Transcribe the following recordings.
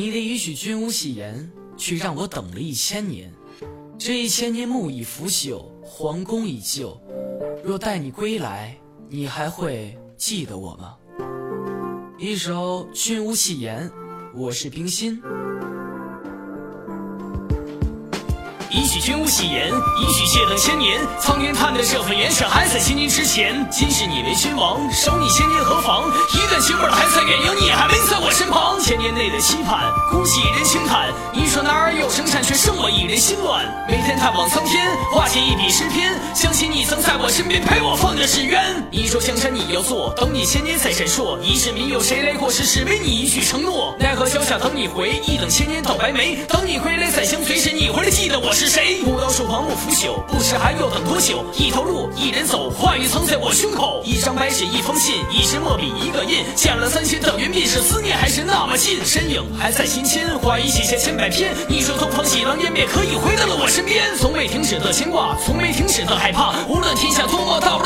你的一句君无戏言，却让我等了一千年。这一千年木已腐朽，皇宫已旧。若待你归来，你还会记得我吗？一首《君无戏言》，我是冰心。一曲君无戏言，一曲谢等千年。苍天叹的这份缘，却还在千年之前。今世你为君王，守你千年何妨？一段情味还在原有，你还没在我身旁。千年内的期盼，孤寂一人轻叹。你说男儿有生产，却剩我一人心乱。每天探望苍天，画写一笔诗篇。想起你曾在我身边陪我放着纸鸢。你说江山你要做，等你千年再闪烁。一世民有谁来过？世事为你一句承诺。奈何脚下等你回，一等千年到白眉。等你归来我。是谁？古道树旁木腐朽，不知还要等多久。一条路，一人走，话语藏在我胸口。一张白纸，一封信，一支墨笔，一个印。见了三千等云鬓，是思念还是那么近？身影还在心间，话语写下千百篇。你说东方喜狼烟灭，可以回到了我身边。从未停止的牵挂，从没停止的害怕。无论天下多么大，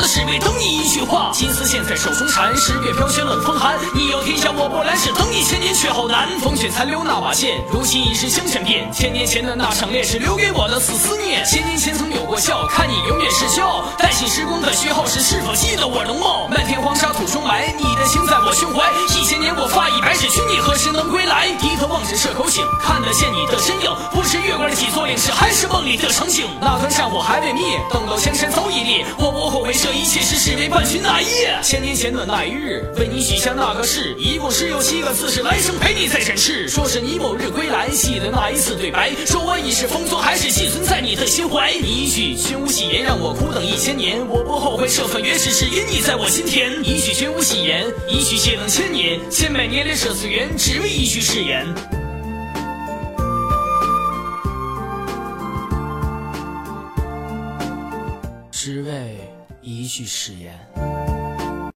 金丝线在手中缠，十月飘雪冷风寒。你有天下我不来世，等你千年却好难。风雪残留那把剑，如今已是香尘变。千年前的那场烈士，留给我。的死思念，千年前曾有过笑，看你永远是骄傲。带起时光的序号时，是否记得我容貌？漫天黄沙土中埋，你的情在我胸怀。一千年我发一百尺，君你何时能归来？低头望着这口井，看得见你的身影。不知月光的几座陵是还是梦里的场景？那团战火还未灭，等到江山早已裂。我不后悔这一切，是只为伴君那一夜。千年前的那一日，为你许下那个誓，一共只有七个字，是来生陪你再展翅。说是你某日归来，记得那一次对白，说我已是风宗，还是。寄存在你的心怀，你一句君无戏言让我苦等一千年，我不后悔这份缘，只是因你在我心田。一句君无戏言，一句谢等千年，千百年连这次缘，只为一句誓言。只为一句誓言。